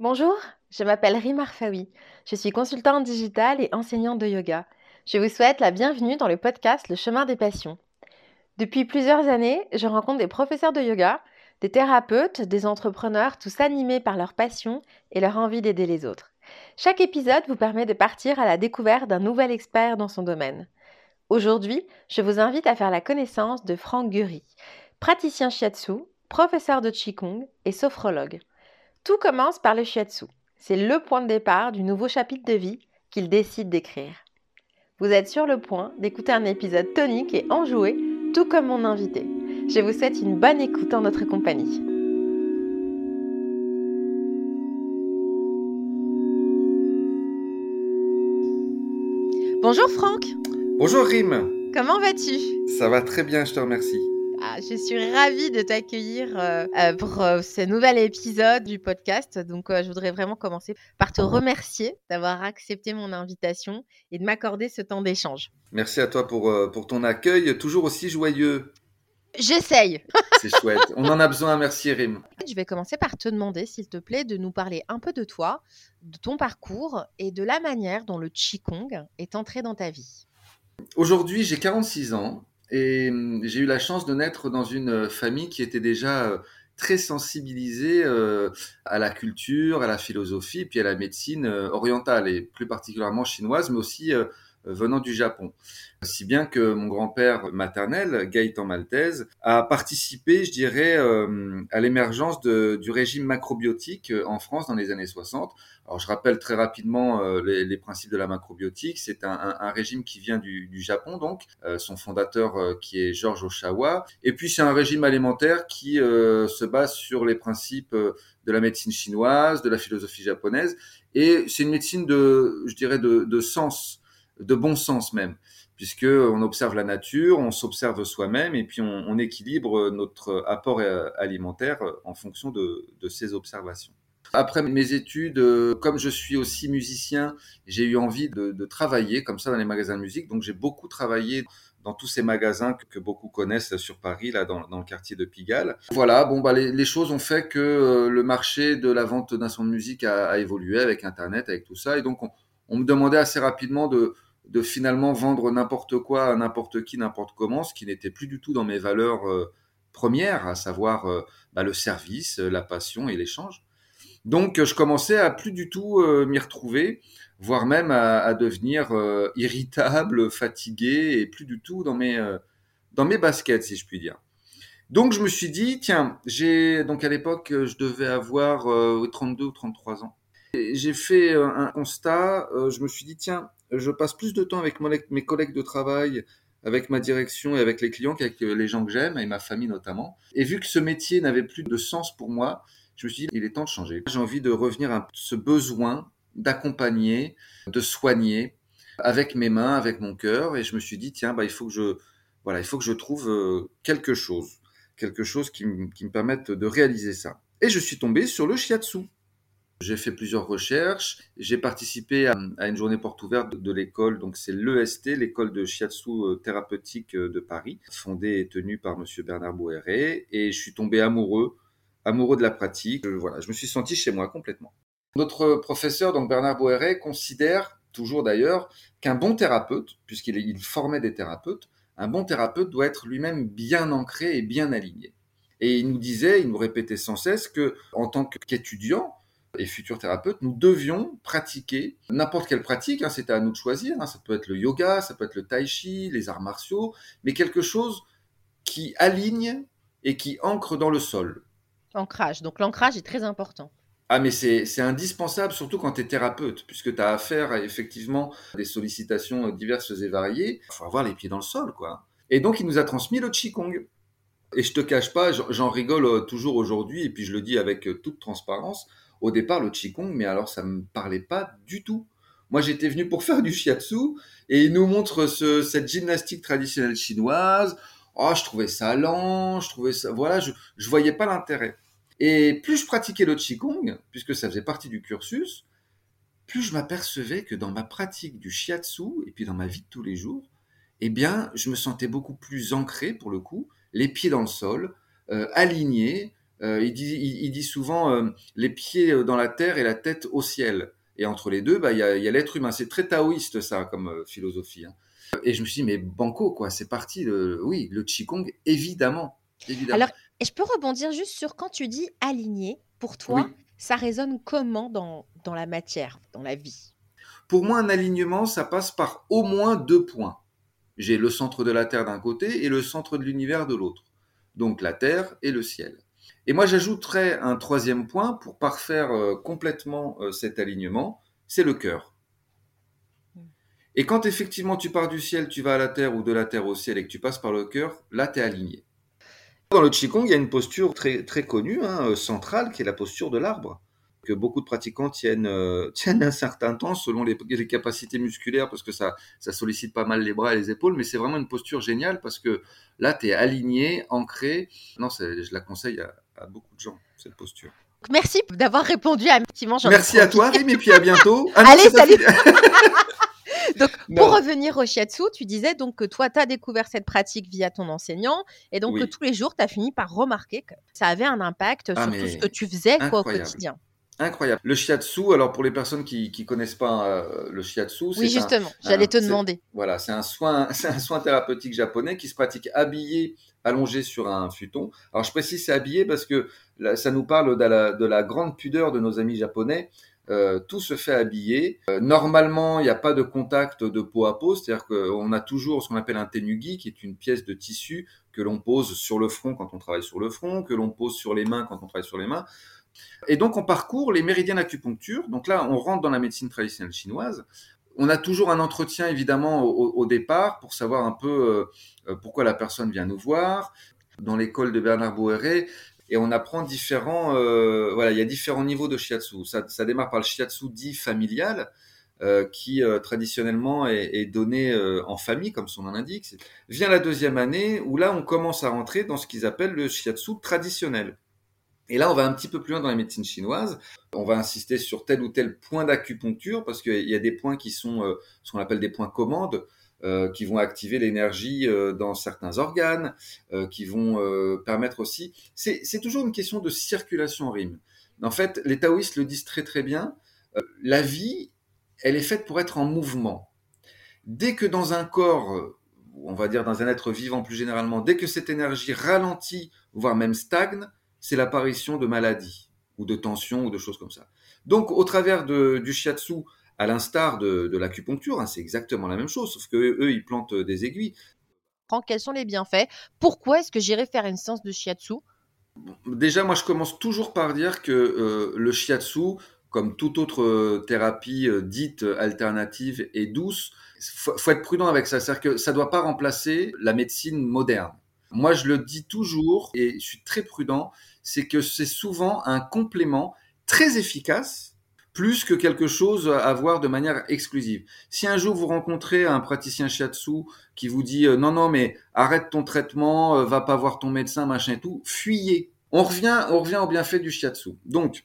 Bonjour, je m'appelle Rima Arfaoui. Je suis consultante digitale et enseignante de yoga. Je vous souhaite la bienvenue dans le podcast Le chemin des passions. Depuis plusieurs années, je rencontre des professeurs de yoga, des thérapeutes, des entrepreneurs, tous animés par leur passion et leur envie d'aider les autres. Chaque épisode vous permet de partir à la découverte d'un nouvel expert dans son domaine. Aujourd'hui, je vous invite à faire la connaissance de Franck Gury, praticien shiatsu, professeur de Qigong et sophrologue. Tout commence par le shiatsu. C'est le point de départ du nouveau chapitre de vie qu'il décide d'écrire. Vous êtes sur le point d'écouter un épisode tonique et enjoué, tout comme mon invité. Je vous souhaite une bonne écoute en notre compagnie. Bonjour Franck. Bonjour Rim. Comment vas-tu? Ça va très bien, je te remercie. Ah, je suis ravie de t'accueillir euh, euh, pour euh, ce nouvel épisode du podcast. Donc, je voudrais vraiment commencer par te remercier d'avoir accepté mon invitation et de m'accorder ce temps d'échange. Merci à toi pour, pour ton accueil, toujours aussi joyeux. J'essaye. C'est chouette. On en a besoin. Merci, Rim. Je vais commencer par te demander, s'il te plaît, de nous parler un peu de toi, de ton parcours et de la manière dont le Qigong est entré dans ta vie. Aujourd'hui, j'ai 46 ans. Et hum, j'ai eu la chance de naître dans une euh, famille qui était déjà euh, très sensibilisée euh, à la culture, à la philosophie, puis à la médecine orientale, et plus particulièrement chinoise, mais aussi venant du Japon. Si bien que mon grand-père maternel, Gaëtan Maltese, a participé, je dirais, à l'émergence du régime macrobiotique en France dans les années 60. Alors je rappelle très rapidement euh, les, principes de la macrobiotique. C'est un, régime qui vient du, Japon, donc euh, son fondateur euh, qui est George Oshawa. Et puis c'est un régime alimentaire qui se base sur les principes de la médecine chinoise, de la philosophie japonaise. Et c'est une médecine de, je dirais, de, sens, de bon sens même puisque on observe la nature, on s'observe soi-même et puis on, équilibre notre apport alimentaire en fonction de, ces observations. Après mes études, euh, comme je suis aussi musicien, j'ai eu envie de, travailler comme ça dans les magasins de musique. Donc j'ai beaucoup travaillé dans tous ces magasins que, beaucoup connaissent sur Paris, là dans, le quartier de Pigalle. Voilà, bon bah les, choses ont fait que euh, le marché de la vente d'instruments de musique a, évolué avec Internet, avec tout ça, et donc on, me demandait assez rapidement de, de finalement vendre n'importe quoi à n'importe qui, n'importe comment, ce qui n'était plus du tout dans mes valeurs euh, premières, à savoir bah, le service, la passion et l'échange. Donc, je commençais à plus du tout euh, m'y retrouver, voire même à, devenir euh, irritable, fatigué et plus du tout dans mes, euh, dans mes baskets, si je puis dire. Donc, je me suis dit, tiens, j'ai donc à l'époque, je devais avoir 32 ou 33 ans. J'ai fait un constat, je me suis dit, tiens, je passe plus de temps avec mes collègues de travail, avec ma direction et avec les clients qu'avec les gens que j'aime, et ma famille notamment. Et vu que ce métier n'avait plus de sens pour moi, je me suis dit, il est temps de changer. J'ai envie de revenir à ce besoin d'accompagner, de soigner avec mes mains, avec mon cœur. Et je me suis dit, tiens, bah, il faut que je, voilà, il faut que je trouve euh, quelque chose, quelque chose qui, me permette de réaliser ça. Et je suis tombé sur le shiatsu. J'ai fait plusieurs recherches. J'ai participé à, une journée porte ouverte de, l'école. Donc, c'est l'EST, l'école de shiatsu euh, thérapeutique euh, de Paris, fondée et tenue par monsieur Bernard Bouéré. Et je suis tombé amoureux amoureux de la pratique. voilà, je me suis senti chez moi complètement. Notre professeur, donc Bernard Boéret, considère toujours d'ailleurs qu'un bon thérapeute, puisqu'il formait des thérapeutes, un bon thérapeute doit être lui-même bien ancré et bien aligné. Et il nous disait, il nous répétait sans cesse que, en tant qu'étudiant et futur thérapeute, nous devions pratiquer n'importe quelle pratique. Hein, C'était à nous de choisir. Hein, ça peut être le yoga, ça peut être le tai chi, les arts martiaux, mais quelque chose qui aligne et qui ancre dans le sol. Ancrage. Donc l'ancrage est très important. Ah mais c'est indispensable, surtout quand tu es thérapeute, puisque tu as affaire à effectivement des sollicitations diverses et variées. Il faut avoir les pieds dans le sol, quoi. Et donc il nous a transmis le Qigong. Et je te cache pas, j'en rigole euh, toujours aujourd'hui, et puis je le dis avec euh, toute transparence. Au départ, le Qigong, mais alors ça me parlait pas du tout. Moi, j'étais venu pour faire du shiatsu, et il nous montre ce, cette gymnastique traditionnelle chinoise. Oh, je trouvais ça lent, je trouvais ça, voilà, je, je voyais pas l'intérêt. Et plus je pratiquais le Qigong, puisque ça faisait partie du cursus, plus je m'apercevais que dans ma pratique du shiatsu et puis dans ma vie de tous les jours, eh bien, je me sentais beaucoup plus ancré pour le coup, les pieds dans le sol, euh, aligné, il, dit, il, dit souvent les pieds dans la terre et la tête au ciel. Et entre les deux, bah, il y a, l'être humain. C'est très taoïste, ça, comme philosophie. Hein. Et je me suis dit, mais banco, quoi, c'est parti. oui, le Qigong, évidemment. évidemment. Alors, et je peux rebondir juste sur quand tu dis aligné, pour toi, ça résonne comment dans, dans la matière, dans la vie? Pour moi, un alignement, ça passe par au moins deux points. J'ai le centre de la Terre d'un côté et le centre de l'univers de l'autre. Donc la Terre et le ciel. Et moi, j'ajouterais un troisième point pour parfaire euh, complètement euh, cet alignement, c'est le cœur. Hmm. Et quand effectivement tu pars du ciel, tu vas à la terre ou de la terre au ciel et que tu passes par le cœur, là tu es aligné. Dans le Qigong, il y a une posture très, très connue, hein, euh, centrale, qui est la posture de l'arbre, que beaucoup de pratiquants tiennent, euh, tiennent un certain temps selon les, capacités musculaires, parce que ça, ça sollicite pas mal les bras et les épaules, mais c'est vraiment une posture géniale, parce que là, tu es aligné, ancré. Non, je la conseille à, beaucoup de gens, cette posture. Merci d'avoir répondu à petit Merci à toi, Rim, et puis à bientôt. Ah Allez, salut donc, pour revenir au shiatsu, tu disais donc que toi, tu as découvert cette pratique via ton enseignant et donc que tous les jours, tu as fini par remarquer que ça avait un impact ah, sur tout ce que tu faisais quoi, au quotidien. Incroyable. Le shiatsu, alors pour les personnes qui ne connaissent pas euh, le shiatsu, oui justement, j'allais te demander. Voilà, c'est un soin, c'est un soin thérapeutique japonais qui se pratique habillé, allongé sur un futon. Alors je précise c'est habillé parce que ça nous parle de la, de la grande pudeur de nos amis japonais. Euh, tout se fait habiller. Euh, normalement, il n'y a pas de contact de peau à peau, c'est-à-dire qu'on a toujours ce qu'on appelle un tenugi, qui est une pièce de tissu que l'on pose sur le front quand on travaille sur le front, que l'on pose sur les mains quand on travaille sur les mains. Et donc, on parcourt les méridiens d'acupuncture. Donc là, on rentre dans la médecine traditionnelle chinoise. On a toujours un entretien, évidemment, au, départ pour savoir un peu euh, pourquoi la personne vient nous voir. Dans l'école de Bernard Boéret, et on apprend différents, euh, voilà, il y a différents niveaux de shiatsu. Ça, ça démarre par le shiatsu dit familial, euh, qui euh, traditionnellement est, est donné euh, en famille, comme son nom l'indique. Vient la deuxième année où là on commence à rentrer dans ce qu'ils appellent le shiatsu traditionnel. Et là, on va un petit peu plus loin dans la médecine chinoise. On va insister sur tel ou tel point d'acupuncture parce qu'il y a des points qui sont ce qu'on appelle des points commandes. Euh, qui vont activer l'énergie euh, dans certains organes, euh, qui vont permettre aussi. C'est toujours une question de circulation rime. En fait, les taoïstes le disent très très bien. la vie, elle est faite pour être en mouvement. Dès que dans un corps, on va dire dans un être vivant plus généralement, dès que cette énergie ralentit, voire même stagne, c'est l'apparition de maladies ou de tensions ou de choses comme ça. Donc, au travers de, du shiatsu, à l'instar de, l'acupuncture, hein, c'est exactement la même chose, sauf que eux, ils plantent euh, des aiguilles. Quels sont les bienfaits? Pourquoi est-ce que j'irai faire une séance de shiatsu? Déjà, moi, je commence toujours par dire que euh, le shiatsu, comme toute autre euh, thérapie dite alternative et douce, faut, faut être prudent avec ça. C'est-à-dire que ça ne doit pas remplacer la médecine moderne. Moi, je le dis toujours et je suis très prudent, c'est que c'est souvent un complément très efficace plus que quelque chose à voir de manière exclusive. Si un jour vous rencontrez un praticien shiatsu qui vous dit euh, non non mais arrête ton traitement, euh, va pas voir ton médecin machin et tout, fuyez. On revient on revient au bienfait du shiatsu. Donc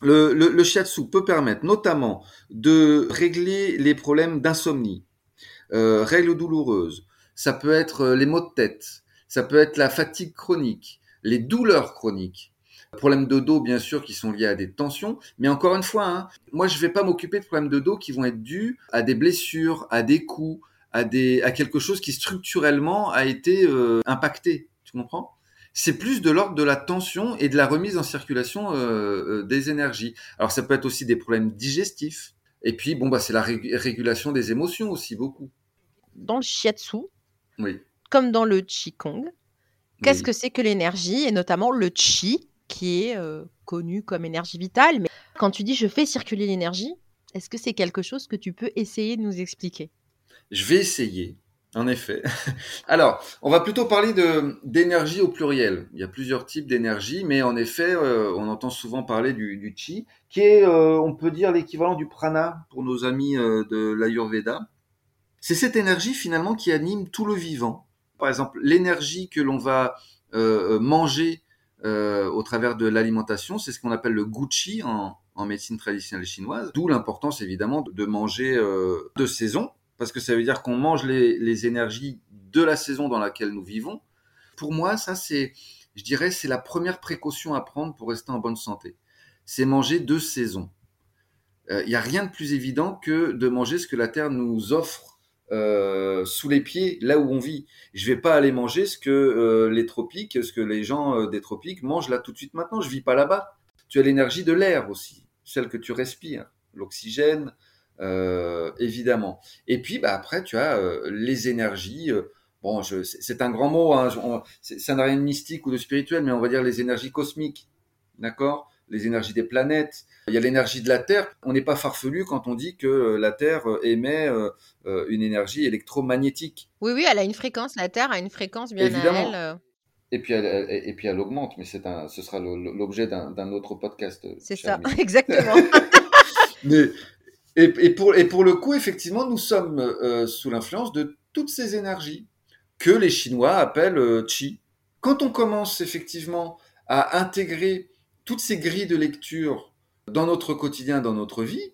le, shiatsu peut permettre notamment de régler les problèmes d'insomnie, euh, règles douloureuses. Ça peut être les maux de tête, ça peut être la fatigue chronique, les douleurs chroniques Problèmes de dos, bien sûr, qui sont liés à des tensions. Mais encore une fois, hein, moi, je ne vais pas m'occuper de problèmes de dos qui vont être dus à des blessures, à des coups, à, des, à quelque chose qui structurellement a été euh, impacté. Tu comprends? C'est plus de l'ordre de la tension et de la remise en circulation euh, euh, des énergies. Alors ça peut être aussi des problèmes digestifs. Et puis bon bah c'est la régulation des émotions aussi beaucoup. Dans le shiatsu, oui. Comme dans le qigong, qu'est-ce que c'est que l'énergie et notamment le chi qui est euh, connu comme énergie vitale. Mais quand tu dis je fais circuler l'énergie, est-ce que c'est quelque chose que tu peux essayer de nous expliquer? Je vais essayer. En effet. Alors, on va plutôt parler de d'énergie au pluriel. Il y a plusieurs types d'énergie, mais en effet, euh, on entend souvent parler du, chi, qui est, euh, on peut dire, l'équivalent du prana pour nos amis de l'Ayurveda. C'est cette énergie finalement qui anime tout le vivant. Par exemple, l'énergie que l'on va manger euh, au travers de l'alimentation. C'est ce qu'on appelle le gucci en, médecine traditionnelle chinoise. D'où l'importance évidemment de manger euh, de saison, parce que ça veut dire qu'on mange les, les, énergies de la saison dans laquelle nous vivons. Pour moi, ça c'est je dirais, c'est la première précaution à prendre pour rester en bonne santé. C'est manger deux saisons. Il euh, n'y a rien de plus évident que de manger ce que la terre nous offre euh, sous les pieds, là où on vit. Je vais pas aller manger ce que euh, les tropiques, ce que les gens des tropiques mangent là tout de suite maintenant. Je vis pas là-bas. Tu as l'énergie de l'air aussi, celle que tu respires, l'oxygène, évidemment. Et puis bah, après, tu as les énergies. bon, c'est un grand mot, hein, ça n'a rien de mystique ou de spirituel, mais on va dire les énergies cosmiques, d'accord? Les énergies des planètes, il y a l'énergie de la Terre. On n'est pas farfelu quand on dit que euh, la Terre euh, émet euh, une énergie électromagnétique. Oui, oui, elle a une fréquence, la Terre a une fréquence bien Évidemment. à elle. Et puis, elle, et puis elle augmente, mais c'est un, ce sera l'objet d'un autre podcast. C'est ça, exactement. mais, et, et, pour, et pour le coup, effectivement, nous sommes sous l'influence de toutes ces énergies que les Chinois appellent Qi. Quand on commence effectivement à intégrer toutes ces grilles de lecture dans notre quotidien, dans notre vie,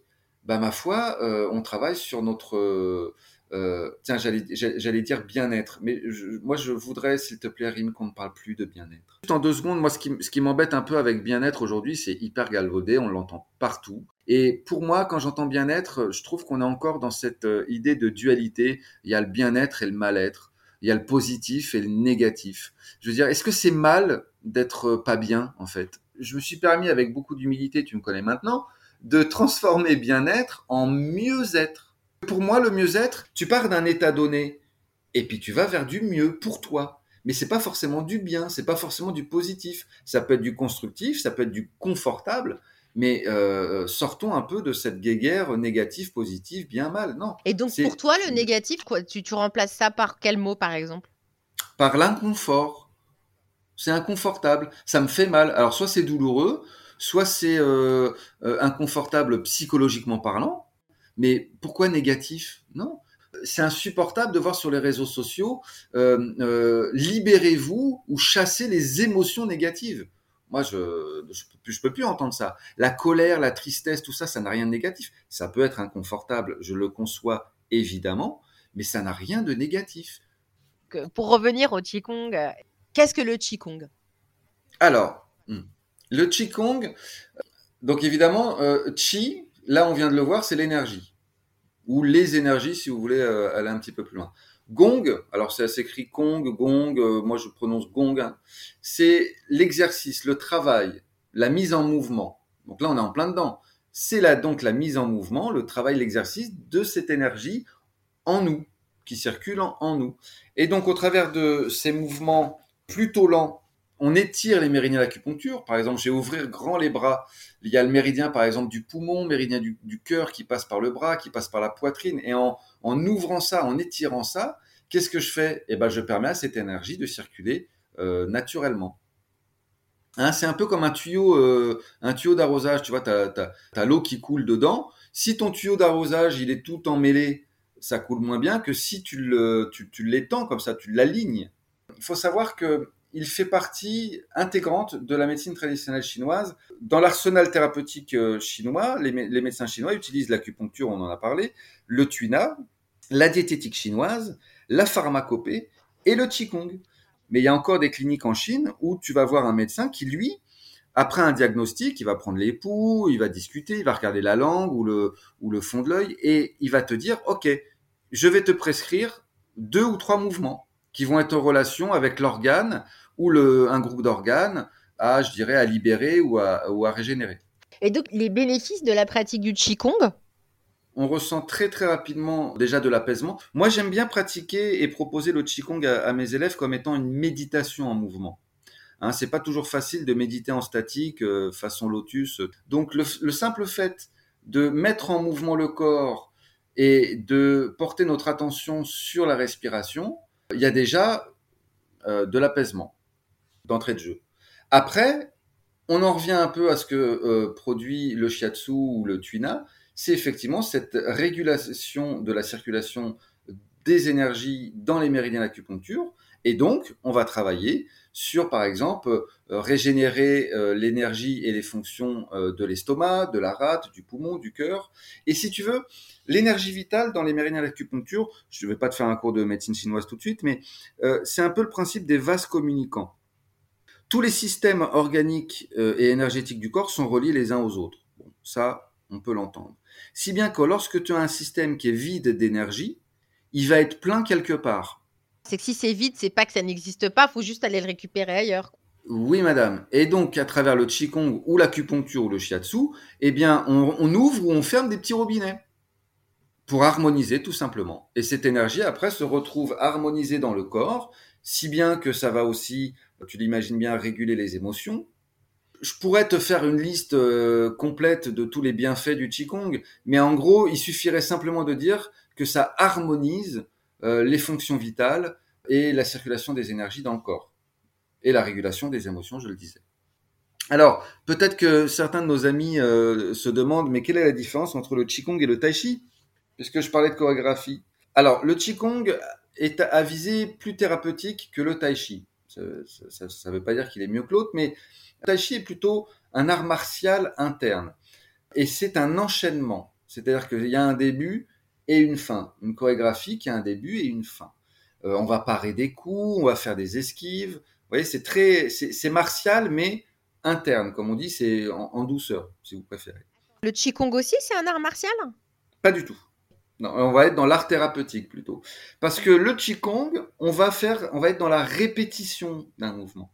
bah, ma foi, euh, on travaille sur notre, euh, euh, tiens, j'allais dire bien-être, mais moi je voudrais, s'il te plaît, Rim, qu'on ne parle plus de bien-être. Juste en deux secondes, moi ce qui, ce qui m'embête un peu avec bien-être aujourd'hui, c'est hyper galvaudé, on l'entend partout. Et pour moi, quand j'entends bien-être, je trouve qu'on est encore dans cette idée de dualité. Il y a le bien-être et le mal-être. Il y a le positif et le négatif. Je veux dire, est-ce que c'est mal d'être pas bien, en fait? Je me suis permis avec beaucoup d'humilité, tu me connais maintenant, de transformer bien-être en mieux-être. Pour moi, le mieux-être, tu pars d'un état donné et puis tu vas vers du mieux pour toi. Mais c'est pas forcément du bien, c'est pas forcément du positif. Ça peut être du constructif, ça peut être du confortable, mais euh, sortons un peu de cette guéguerre négative, positive, bien mal. Non. Et donc pour toi, le négatif, quoi, tu, tu remplaces ça par quel mot, par exemple? Par l'inconfort c'est inconfortable, ça me fait mal. Alors soit c'est douloureux, soit c'est euh, euh, inconfortable psychologiquement parlant, mais pourquoi négatif? Non. C'est insupportable de voir sur les réseaux sociaux euh, libérez-vous ou chassez les émotions négatives. Moi, je je peux, plus, je peux plus entendre ça. La colère, la tristesse, tout ça, ça n'a rien de négatif. Ça peut être inconfortable, je le conçois évidemment, mais ça n'a rien de négatif. Pour revenir au Qigong, Qu'est-ce que le Qigong? Alors, hmm. le Qigong, donc évidemment, euh, Qi, là on vient de le voir, c'est l'énergie. Ou les énergies, si vous voulez euh, aller un petit peu plus loin. Gong, alors ça s'écrit Kong, Gong, euh, moi je prononce Gong, hein. c'est l'exercice, le travail, la mise en mouvement. Donc là on est en plein dedans. C'est là donc la mise en mouvement, le travail, l'exercice de cette énergie en nous, qui circule en nous. Et donc au travers de ces mouvements plutôt lent, on étire les méridiens d'acupuncture. Par exemple, j'ai ouvrir grand les bras. Il y a le méridien, par exemple, du poumon, méridien du, cœur qui passe par le bras, qui passe par la poitrine. Et en, ouvrant ça, en étirant ça, qu'est-ce que je fais? Eh ben, je permets à cette énergie de circuler euh, naturellement. Hein, c'est un peu comme un tuyau, euh, un tuyau d'arrosage. Tu vois, tu as, l'eau qui coule dedans. Si ton tuyau d'arrosage, il est tout emmêlé, ça coule moins bien que si tu l'étends tu, comme ça, tu l'alignes il faut savoir que il fait partie intégrante de la médecine traditionnelle chinoise. Dans l'arsenal thérapeutique euh, chinois, les, médecins chinois utilisent l'acupuncture, on en a parlé, le tuina, la diététique chinoise, la pharmacopée et le qigong. Mais il y a encore des cliniques en Chine où tu vas voir un médecin qui, lui, après un diagnostic, il va prendre les pouls, il va discuter, il va regarder la langue ou le, ou le fond de l'œil et il va te dire, OK, je vais te prescrire deux ou trois mouvements qui vont être en relation avec l'organe ou le, un groupe d'organes à, je dirais, à libérer ou à, ou à régénérer. Et donc, les bénéfices de la pratique du Qigong? On ressent très très rapidement déjà de l'apaisement. Moi, j'aime bien pratiquer et proposer le qigong à, mes élèves comme étant une méditation en mouvement. Hein, c'est pas toujours facile de méditer en statique euh, façon lotus. Donc, le, le, simple fait de mettre en mouvement le corps et de porter notre attention sur la respiration, il y a déjà euh, de l'apaisement d'entrée de jeu. Après, on en revient un peu à ce que euh, produit le shiatsu ou le tuina, c'est effectivement cette régulation de la circulation des énergies dans les méridiens d'acupuncture. Et donc, on va travailler sur, par exemple, euh, régénérer l'énergie et les fonctions de l'estomac, de la rate, du poumon, du cœur. Et si tu veux, L'énergie vitale dans les méridiens d'acupuncture, je ne vais pas te faire un cours de médecine chinoise tout de suite, mais euh, c'est un peu le principe des vases communicants. tous les systèmes organiques euh, et énergétiques du corps sont reliés les uns aux autres. Bon, ça, on peut l'entendre. Si bien que lorsque tu as un système qui est vide d'énergie, il va être plein quelque part. C'est que si c'est vide, c'est pas que ça n'existe pas, faut juste aller le récupérer ailleurs. Oui, madame. Et donc, à travers le Qigong ou l'acupuncture ou le shiatsu, eh bien, on, ouvre ou on ferme des petits robinets pour harmoniser tout simplement. Et cette énergie, après, se retrouve harmonisée dans le corps, si bien que ça va aussi, tu l'imagines bien, réguler les émotions. Je pourrais te faire une liste euh, complète de tous les bienfaits du Qigong, mais en gros, il suffirait simplement de dire que ça harmonise les fonctions vitales et la circulation des énergies dans le corps. Et la régulation des émotions, je le disais. Alors, peut-être que certains de nos amis euh, se demandent, mais quelle est la différence entre le Qigong et le Tai Chi? Puisque je parlais de chorégraphie. Alors, le Qigong est à visée plus thérapeutique que le Tai Chi. Ça ne veut pas dire qu'il est mieux que l'autre, mais le Tai Chi est plutôt un art martial interne. Et c'est un enchaînement. C'est-à-dire qu'il y a un début et une fin. Une chorégraphie qui a un début et une fin. Euh, on va parer des coups, on va faire des esquives. Vous voyez, c'est très, c'est martial, mais interne, comme on dit, c'est en, en douceur, si vous préférez. Le Qigong aussi, c'est un art martial? Pas du tout. Non, on va être dans l'art thérapeutique plutôt. Parce que le Qigong, on va faire, on va être dans la répétition d'un mouvement.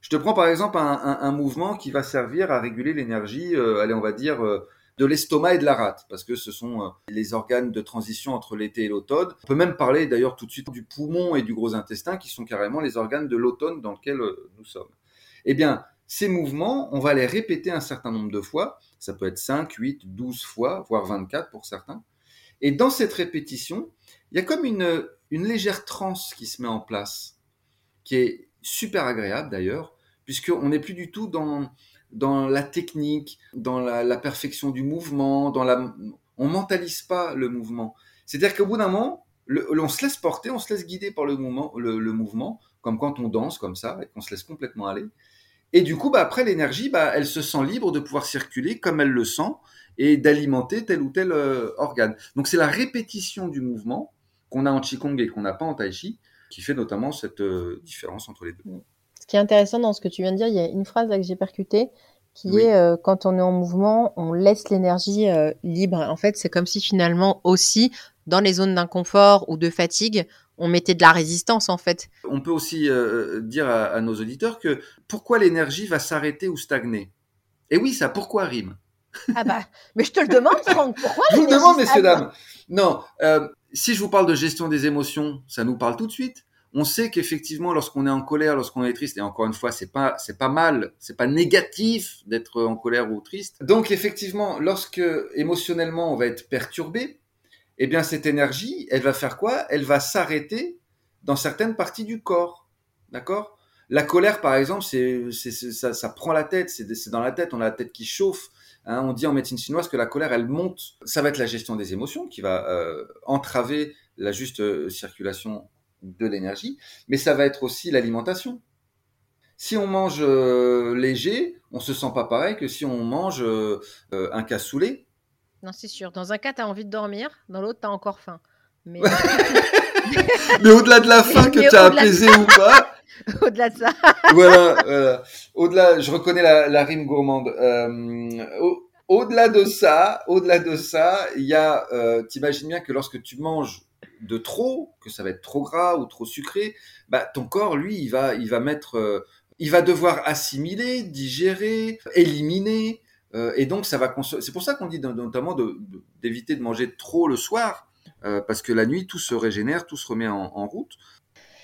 Je te prends par exemple un, mouvement qui va servir à réguler l'énergie, euh, allez, on va dire, euh, de l'estomac et de la rate, parce que ce sont euh, les organes de transition entre l'été et l'automne. On peut même parler d'ailleurs tout de suite du poumon et du gros intestin, qui sont carrément les organes de l'automne dans lequel nous sommes. Eh bien, ces mouvements, on va les répéter un certain nombre de fois. Ça peut être 5, 8, 12 fois, voire 24 pour certains. Et dans cette répétition, il y a comme une, une légère transe qui se met en place, qui est super agréable d'ailleurs, puisqu'on n'est plus du tout dans, dans la technique, dans la, perfection du mouvement, dans la, on mentalise pas le mouvement. C'est-à-dire qu'au bout d'un moment, on se laisse porter, on se laisse guider par le mouvement, le, mouvement, comme quand on danse comme ça, et qu'on se laisse complètement aller. Et du coup, bah, après, l'énergie, bah, elle se sent libre de pouvoir circuler comme elle le sent, et d'alimenter tel ou tel euh, organe. Donc c'est la répétition du mouvement qu'on a en Qigong et qu'on n'a pas en Tai Chi qui fait notamment cette euh, différence entre les deux. Ce qui est intéressant dans ce que tu viens de dire, il y a une phrase là que j'ai percutée qui est euh, quand on est en mouvement, on laisse l'énergie libre. En fait, c'est comme si finalement aussi dans les zones d'inconfort ou de fatigue, on mettait de la résistance en fait. On peut aussi dire à, à, nos auditeurs que pourquoi l'énergie va s'arrêter ou stagner? Et oui, ça pourquoi rime? Ah bah, mais je te le demande, Franck, pourquoi Je vous le demande, messieurs, dames. Non, euh, si je vous parle de gestion des émotions, ça nous parle tout de suite. On sait qu'effectivement, lorsqu'on est en colère, lorsqu'on est triste, et encore une fois, c'est pas, c'est pas mal, c'est pas négatif d'être en colère ou triste. Donc, effectivement, lorsque émotionnellement on va être perturbé, eh bien, cette énergie, elle va faire quoi? Elle va s'arrêter dans certaines parties du corps. D'accord? La colère, par exemple, c'est, ça, ça prend la tête, c'est, dans la tête, on a la tête qui chauffe, Hein, on dit en médecine chinoise que la colère, elle monte. Ça va être la gestion des émotions qui va euh, entraver la juste euh, circulation de l'énergie, mais ça va être aussi l'alimentation. Si on mange euh, léger, on se sent pas pareil que si on mange un cassoulet. Non, c'est sûr. Dans un cas, tu as envie de dormir, dans l'autre, tu as encore faim. Mais, mais au-delà de la faim que tu as apaisé ou pas, Au-delà de ça. voilà, Au-delà, je reconnais la, rime gourmande. Euh, au, delà de ça, au-delà de ça, il y a, euh, t'imagines bien que lorsque tu manges de trop, que ça va être trop gras ou trop sucré, bah ton corps, lui, il va, il va mettre, euh, il va devoir assimiler, digérer, éliminer, et donc ça va. C'est pour ça qu'on dit notamment d'éviter de, de, manger trop le soir, parce que la nuit tout se régénère, tout se remet en, en route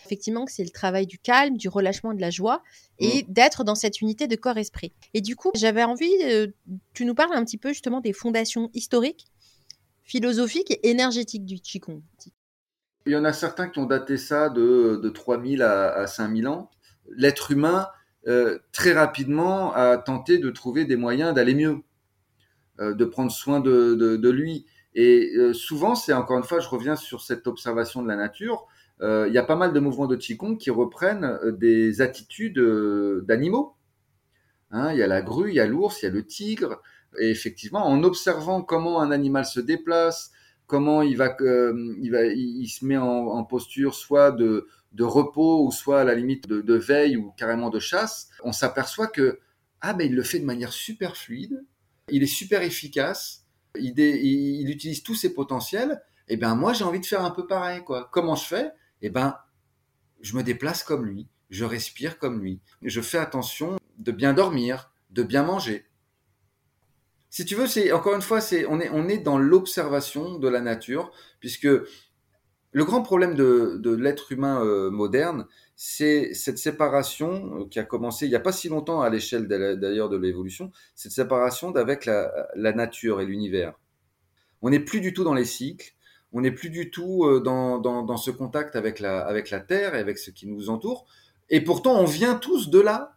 effectivement que c'est le travail du calme, du relâchement, de la joie et mmh. d'être dans cette unité de corps-esprit. Et du coup, j'avais envie, euh, tu nous parles un petit peu justement des fondations historiques, philosophiques et énergétiques du Qigong. Il y en a certains qui ont daté ça de, de 3000 à, à 5000 ans. L'être humain, euh, très rapidement, a tenté de trouver des moyens d'aller mieux, euh, de prendre soin de, lui. Et souvent, c'est encore une fois, je reviens sur cette observation de la nature, euh, il y a pas mal de mouvements de Qigong qui reprennent euh, des attitudes euh, d'animaux. Hein, il y a la grue, il y a l'ours, il y a le tigre. Et effectivement, en observant comment un animal se déplace, comment il va, il va, il se met en, posture soit de, repos ou soit à la limite de, veille ou carrément de chasse, on s'aperçoit que ah ben il le fait de manière super fluide, il est super efficace, il, il, utilise tous ses potentiels. Et ben moi j'ai envie de faire un peu pareil quoi. Comment je fais? Eh ben je me déplace comme lui, je respire comme lui, je fais attention de bien dormir, de bien manger. Si tu veux, c'est encore une fois, c'est on est on est dans l'observation de la nature, puisque le grand problème de, l'être humain euh, moderne, c'est cette séparation euh, qui a commencé il n'y a pas si longtemps à l'échelle d'ailleurs de l'évolution, cette séparation d'avec la, nature et l'univers. On n'est plus du tout dans les cycles, on n'est plus du tout euh, dans, ce contact avec la, avec la Terre et avec ce qui nous entoure, et pourtant on vient tous de là.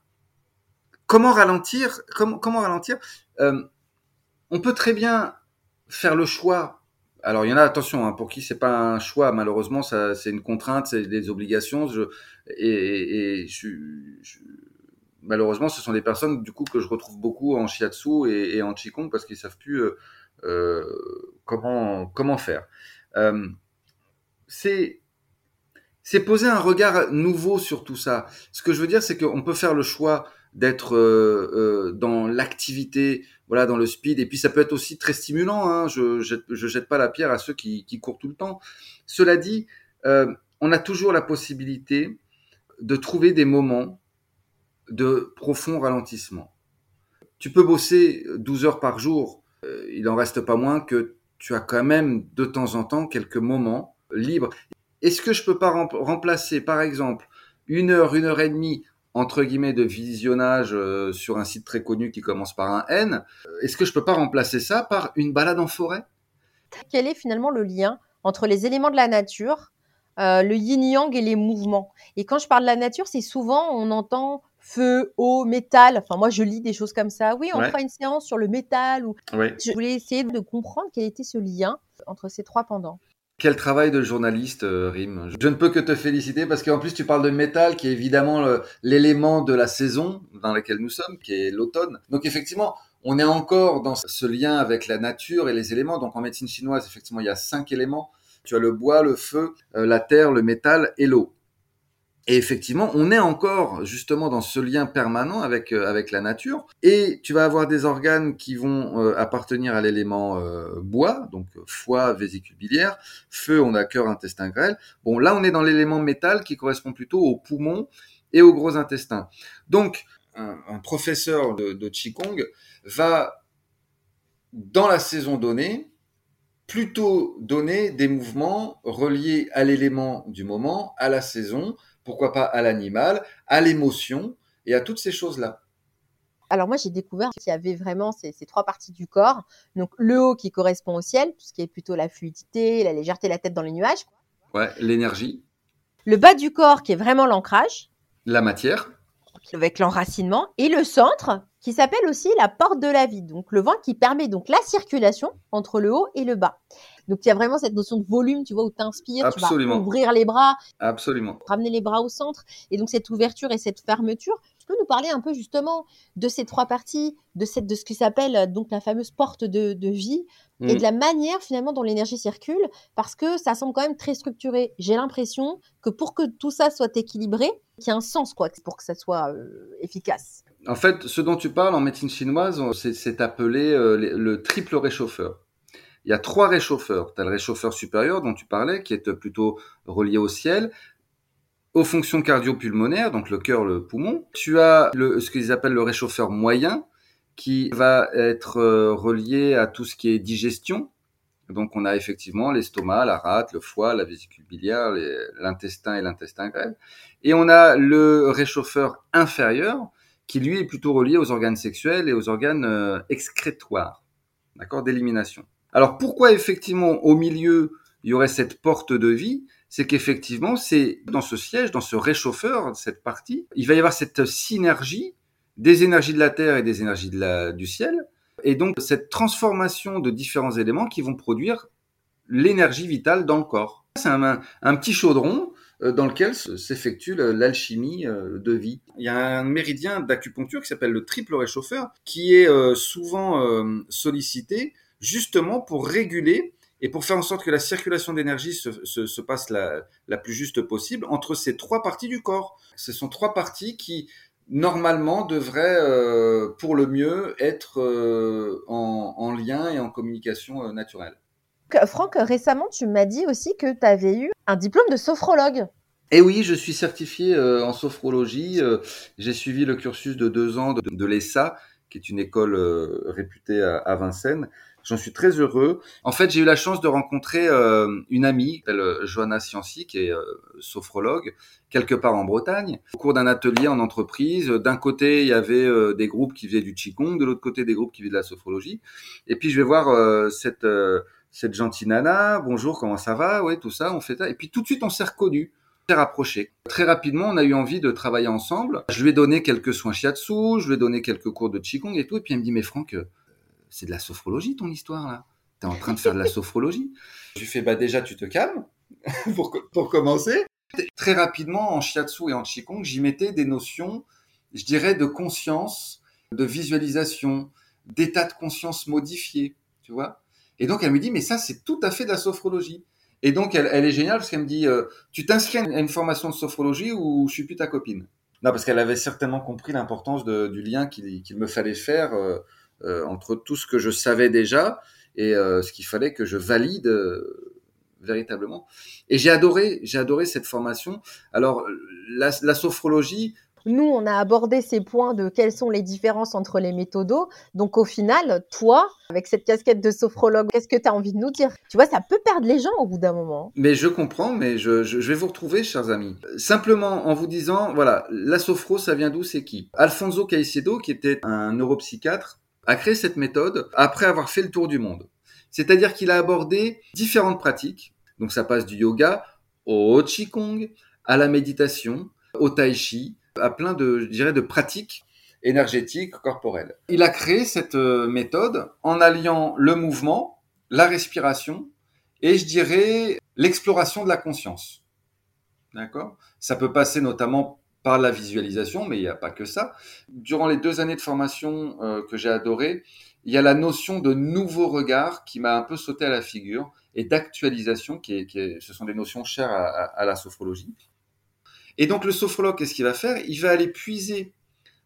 Comment ralentir comment ralentir? On peut très bien faire le choix. Alors il y en a attention hein, pour qui c'est pas un choix malheureusement c'est une contrainte c'est des obligations. Et, malheureusement ce sont des personnes du coup que je retrouve beaucoup en shiatsu et, et en qigong parce qu'ils savent plus euh, euh comment faire. Euh, c'est c'est poser un regard nouveau sur tout ça. Ce que je veux dire c'est qu'on peut faire le choix d'être dans l'activité, voilà, dans le speed. Et puis ça peut être aussi très stimulant. Hein. Je, je, jette pas la pierre à ceux qui, courent tout le temps. Cela dit, euh, on a toujours la possibilité de trouver des moments de profond ralentissement. Tu peux bosser 12 heures par jour, il en reste pas moins que tu as quand même de temps en temps quelques moments libres. Est-ce que je peux pas remplacer, par exemple, une heure, une heure et demie entre guillemets de visionnage euh, sur un site très connu qui commence par un N, est-ce que je peux pas remplacer ça par une balade en forêt? Quel est finalement le lien entre les éléments de la nature, euh, le yin-yang et les mouvements? Et quand je parle de la nature, c'est souvent on entend feu, eau, métal. Enfin, moi, je lis des choses comme ça. Oui, on fera une séance sur le métal. Ou... Je voulais essayer de comprendre quel était ce lien entre ces trois pendants. Quel travail de journaliste, euh, Rim. Je ne peux que te féliciter parce qu'en plus tu parles de métal qui est évidemment l'élément de la saison dans laquelle nous sommes, qui est l'automne. Donc effectivement, on est encore dans ce lien avec la nature et les éléments. Donc en médecine chinoise, effectivement, il y a cinq éléments. Tu as le bois, le feu, euh, la terre, le métal et l'eau. Et effectivement, on est encore justement dans ce lien permanent avec euh, la nature. Et tu vas avoir des organes qui vont euh, appartenir à l'élément euh, bois, donc foie, vésicule biliaire. Feu, on a cœur, intestin grêle. Bon, là, on est dans l'élément métal qui correspond plutôt aux poumons et aux gros intestins. Donc, un, professeur de, de Qigong va, dans la saison donnée, plutôt donner des mouvements reliés à l'élément du moment, à la saison, pourquoi pas à l'animal, à l'émotion et à toutes ces choses-là. Alors moi j'ai découvert qu'il y avait vraiment ces, trois parties du corps. Donc le haut qui correspond au ciel, tout ce qui est plutôt la fluidité, la légèreté, la tête dans les nuages. Ouais, l'énergie. Le bas du corps qui est vraiment l'ancrage. La matière. Avec l'enracinement. Et le centre qui s'appelle aussi la porte de la vie. Donc le vent qui permet donc la circulation entre le haut et le bas. Donc il y a vraiment cette notion de volume, tu vois, où tu inspires, tu vas ouvrir les bras, Absolument. ramener les bras au centre. Et donc cette ouverture et cette fermeture, tu peux nous parler un peu justement de ces trois parties, de, cette, de ce qui s'appelle euh, donc la fameuse porte de, vie et de mm. la manière finalement dont l'énergie circule, parce que ça semble quand même très structuré. J'ai l'impression que pour que tout ça soit équilibré, qu'il y a un sens quoi, pour que ça soit euh, efficace. En fait, ce dont tu parles en médecine chinoise, c'est appelé euh, le triple réchauffeur. Il y a trois réchauffeurs. Tu as le réchauffeur supérieur dont tu parlais, qui est plutôt relié au ciel, aux fonctions cardio-pulmonaires, donc le cœur, le poumon. Tu as le, ce qu'ils appellent le réchauffeur moyen, qui va être euh, relié à tout ce qui est digestion. Donc on a effectivement l'estomac, la rate, le foie, la vésicule biliaire, l'intestin et l'intestin grêle. Et on a le réchauffeur inférieur, qui lui est plutôt relié aux organes sexuels et aux organes euh, excrétoires, d'accord, d'élimination. Alors pourquoi effectivement au milieu il y aurait cette porte de vie? C'est qu'effectivement c'est dans ce siège, dans ce réchauffeur, cette partie, il va y avoir cette synergie des énergies de la terre et des énergies du ciel, et donc cette transformation de différents éléments qui vont produire l'énergie vitale dans le corps. C'est un, petit chaudron euh, dans lequel s'effectue l'alchimie euh, de vie. Il y a un méridien d'acupuncture qui s'appelle le triple réchauffeur, qui est euh, souvent sollicité justement pour réguler et pour faire en sorte que la circulation d'énergie se, se, se, passe la, la plus juste possible entre ces trois parties du corps. Ce sont trois parties qui normalement devraient, euh, pour le mieux, être euh, en, en, lien et en communication euh, naturelle. Franck, récemment, tu m'as dit aussi que tu avais eu un diplôme de sophrologue. Eh oui, je suis certifié euh, en sophrologie. Euh, j'ai suivi le cursus de deux ans de, de l'ESA, qui est une école euh, réputée à, à Vincennes. J'en suis très heureux. En fait, j'ai eu la chance de rencontrer euh, une amie, euh, Johanna Cianci, qui est euh, sophrologue, quelque part en Bretagne, au cours d'un atelier en entreprise. D'un côté, il y avait des groupes qui faisaient du qigong, de l'autre côté, des groupes qui faisaient de la sophrologie. Et puis, je vais voir cette gentille nana. Bonjour, comment ça va? Ouais, tout ça, on fait ça. Et puis, tout de suite, on s'est reconnus rapproché. Très rapidement, on a eu envie de travailler ensemble. Je lui ai donné quelques soins shiatsu, je lui ai donné quelques cours de qigong et tout. Et puis elle me dit, mais Franck, c'est de la sophrologie ton histoire là. T'es en train de faire de la sophrologie. Je lui fais, bah déjà tu te calmes pour, pour commencer. Très rapidement, en shiatsu et en qigong, j'y mettais des notions, je dirais, de conscience, de visualisation, d'état de conscience modifié, tu vois. Et donc elle me dit, mais ça c'est tout à fait de la sophrologie. Et donc, elle, elle est géniale parce qu'elle me dit, euh, tu t'inscris à une formation de sophrologie ou je suis plus ta copine? Non, parce qu'elle avait certainement compris l'importance du lien qu'il me fallait faire euh, entre tout ce que je savais déjà et euh, ce qu'il fallait que je valide euh, véritablement. Et j'ai adoré, j'ai adoré cette formation. Alors, la, la sophrologie, nous, on a abordé ces points de quelles sont les différences entre les méthodos. Donc, au final, toi, avec cette casquette de sophrologue, qu'est-ce que tu as envie de nous dire? Tu vois, ça peut perdre les gens au bout d'un moment. Mais je comprends, mais je, je, je, vais vous retrouver, chers amis. Simplement en vous disant, voilà, la sophro, ça vient d'où C'est qui? Alfonso Caicedo, qui était un neuropsychiatre, a créé cette méthode après avoir fait le tour du monde. C'est-à-dire qu'il a abordé différentes pratiques. Donc, ça passe du yoga au qigong, à la méditation, au tai chi, à plein de, je dirais, de pratiques énergétiques corporelles. Il a créé cette méthode en alliant le mouvement, la respiration et je dirais l'exploration de la conscience. D'accord? Ça peut passer notamment par la visualisation, mais il n'y a pas que ça. Durant les deux années de formation euh, que j'ai adoré, il y a la notion de nouveau regard qui m'a un peu sauté à la figure et d'actualisation, qui, est, ce sont des notions chères à, à, à la sophrologie. Et donc le sophrologue, qu'est-ce qu'il va faire? Il va aller puiser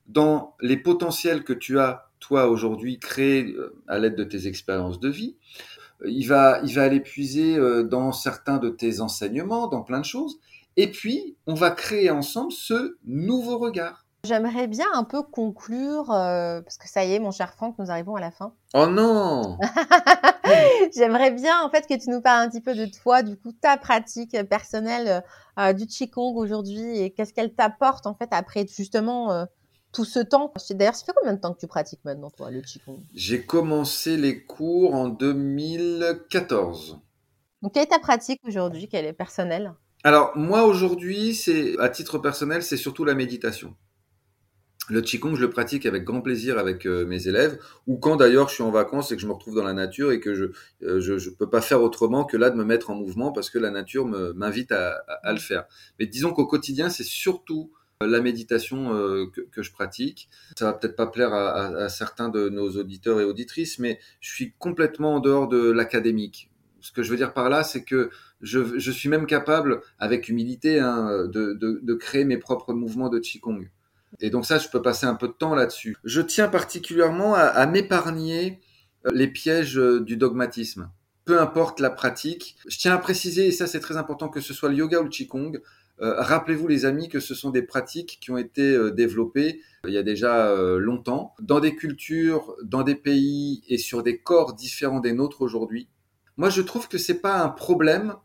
dans les potentiels que tu as, toi, aujourd'hui, créés euh, à l'aide de tes expériences de vie. Il va, il va aller puiser euh, dans certains de tes enseignements, dans plein de choses. Et puis, on va créer ensemble ce nouveau regard. J'aimerais bien un peu conclure, euh, parce que ça y est, mon cher Franck, nous arrivons à la fin. Oh non J'aimerais bien en fait que tu nous parles un petit peu de toi, du coup, ta pratique personnelle euh, du Qigong aujourd'hui et qu'est-ce qu'elle t'apporte en fait après justement euh, tout ce temps. D'ailleurs, ça fait combien de temps que tu pratiques maintenant, toi, le Qigong? J'ai commencé les cours en 2014. Donc, quelle est ta pratique aujourd'hui? Quelle est personnelle? Alors, moi aujourd'hui, c'est à titre personnel, c'est surtout la méditation. Le Qigong, je le pratique avec grand plaisir avec euh, mes élèves, ou quand d'ailleurs je suis en vacances et que je me retrouve dans la nature et que je euh, je, je, peux pas faire autrement que là de me mettre en mouvement parce que la nature m'invite à, à, à, le faire. Mais disons qu'au quotidien, c'est surtout euh, la méditation que, je pratique. Ça va peut-être pas plaire à, à, certains de nos auditeurs et auditrices, mais je suis complètement en dehors de l'académique. Ce que je veux dire par là, c'est que je, suis même capable, avec humilité, hein, de, créer mes propres mouvements de Qigong. Et donc ça, je peux passer un peu de temps là-dessus. Je tiens particulièrement à, m'épargner euh, les pièges euh, du dogmatisme. Peu importe la pratique, je tiens à préciser, et ça c'est très important, que ce soit le yoga ou le qigong, euh, rappelez-vous les amis que ce sont des pratiques qui ont été euh, développées il y a déjà longtemps, dans des cultures, dans des pays et sur des corps différents des nôtres aujourd'hui. Moi je trouve que c'est pas un problème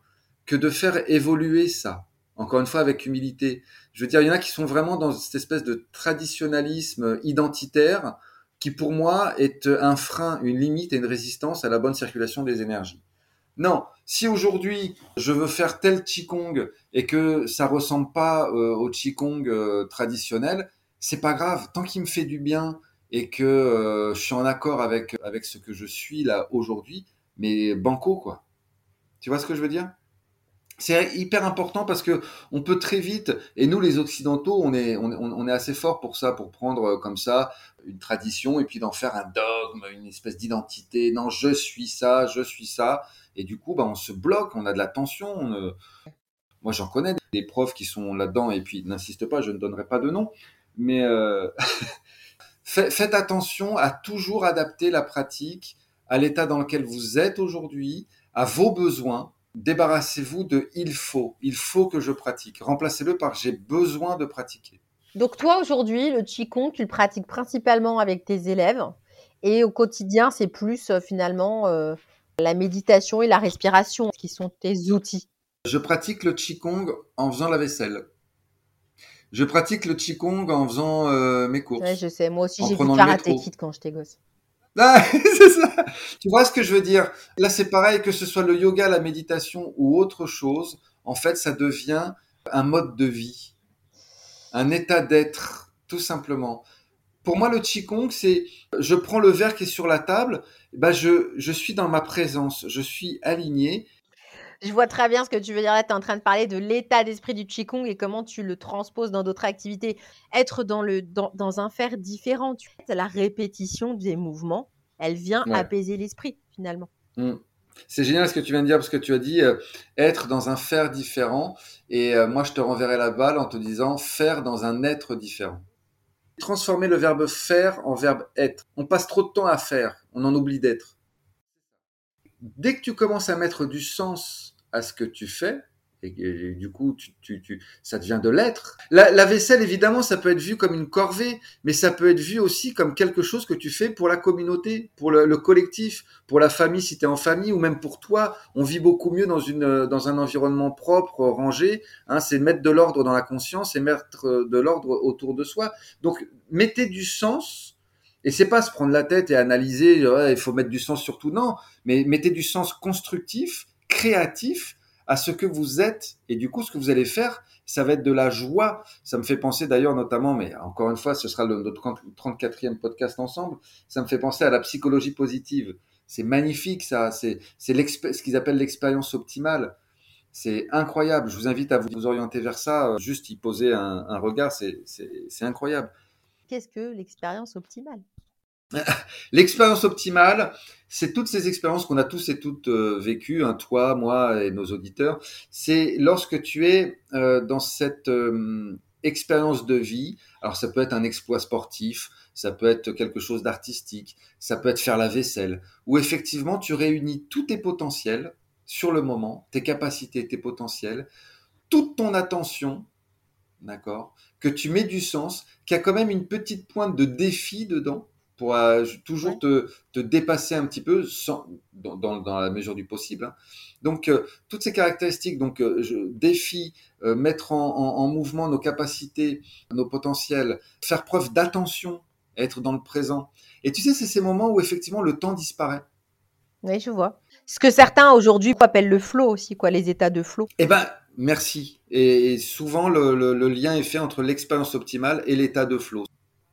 que de faire évoluer ça encore une fois avec humilité. Je veux dire, il y en a qui sont vraiment dans cette espèce de traditionnalisme identitaire qui pour moi est un frein, une limite et une résistance à la bonne circulation des énergies. Non, si aujourd'hui je veux faire tel qigong et que ça ressemble pas euh, au qigong euh, traditionnel, c'est pas grave, tant qu'il me fait du bien et que euh, je suis en accord avec avec ce que je suis là aujourd'hui, mais banco quoi. Tu vois ce que je veux dire? C'est hyper important parce que on peut très vite, et nous les occidentaux, on est, on, est assez fort pour ça, pour prendre euh, comme ça une tradition et puis d'en faire un dogme, une espèce d'identité. Non, je suis ça, je suis ça, et du coup, bah, on se bloque, on a de la tension. Moi, j'en connais des profs qui sont là-dedans, et puis n'insiste pas, je ne donnerai pas de nom, mais euh... faites attention à toujours adapter la pratique à l'état dans lequel vous êtes aujourd'hui, à vos besoins débarrassez-vous de il faut. Il faut que je pratique. Remplacez-le par j'ai besoin de pratiquer. Donc toi aujourd'hui, le Qigong, tu le pratiques principalement avec tes élèves et au quotidien, c'est plus euh, finalement euh, la méditation et la respiration qui sont tes outils. Je pratique le Qigong en faisant la vaisselle. Je pratique le Qigong en faisant euh, mes courses. Ouais, je sais, moi aussi j'ai vu Karate Kid quand j'étais gosse. Ah. Tu vois ce que je veux dire? Là, c'est pareil que ce soit le yoga, la méditation ou autre chose. En fait, ça devient un mode de vie, un état d'être, tout simplement. Pour moi, le qigong, c'est je prends le verre qui est sur la table, bah je, je suis dans ma présence, je suis aligné je vois très bien ce que tu veux dire. tu es en train de parler de l'état d'esprit du Qigong et comment tu le transposes dans d'autres activités. Être dans, le, dans, dans un faire différent. Tu... La répétition des mouvements, elle vient apaiser l'esprit, finalement. Mmh. C'est génial ce que tu viens de dire parce que tu as dit euh, être dans un faire différent. Et euh, moi, je te renverrai la balle en te disant faire dans un être différent. Transformer le verbe faire en verbe être. On passe trop de temps à faire, on en oublie d'être. Dès que tu commences à mettre du sens à ce que tu fais, et, du coup, tu, tu, ça devient de l'être. La, vaisselle, évidemment, ça peut être vu comme une corvée, mais ça peut être vu aussi comme quelque chose que tu fais pour la communauté, pour le, collectif, pour la famille si tu es en famille, ou même pour toi. On vit beaucoup mieux dans, une, dans un environnement propre, rangé. Hein, c'est mettre de l'ordre dans la conscience et mettre de l'ordre autour de soi. Donc, mettez du sens. Et c'est pas se prendre la tête et analyser, il faut mettre du sens sur tout, non, mais mettez du sens constructif créatif à ce que vous êtes. Et du coup, ce que vous allez faire, ça va être de la joie. Ça me fait penser d'ailleurs notamment, mais encore une fois, ce sera notre 34e podcast ensemble, ça me fait penser à la psychologie positive. C'est magnifique, ça. C'est ce qu'ils appellent l'expérience optimale. C'est incroyable. Je vous invite à vous orienter vers ça. Juste y poser un regard, c'est incroyable. Qu'est-ce que l'expérience optimale? L'expérience optimale, c'est toutes ces expériences qu'on a tous et toutes euh, vécues, hein, toi, moi et nos auditeurs. C'est lorsque tu es euh, dans cette euh, expérience de vie. Alors ça peut être un exploit sportif, ça peut être quelque chose d'artistique, ça peut être faire la vaisselle, où effectivement tu réunis tous tes potentiels sur le moment, tes capacités, tes potentiels, toute ton attention, d'accord, que tu mets du sens, qu'il y a quand même une petite pointe de défi dedans pour euh, toujours te, te, dépasser un petit peu sans, dans, dans, la mesure du possible. Hein. Donc, euh, toutes ces caractéristiques, donc euh, je défie, mettre en, en, mouvement nos capacités, nos potentiels, faire preuve d'attention, être dans le présent. Et tu sais, c'est ces moments où effectivement le temps disparaît. Oui, je vois. Ce que certains aujourd'hui appellent le flow aussi, quoi, les états de flow. Eh ben, merci. Et souvent, le, lien est fait entre l'expérience optimale et l'état de flow.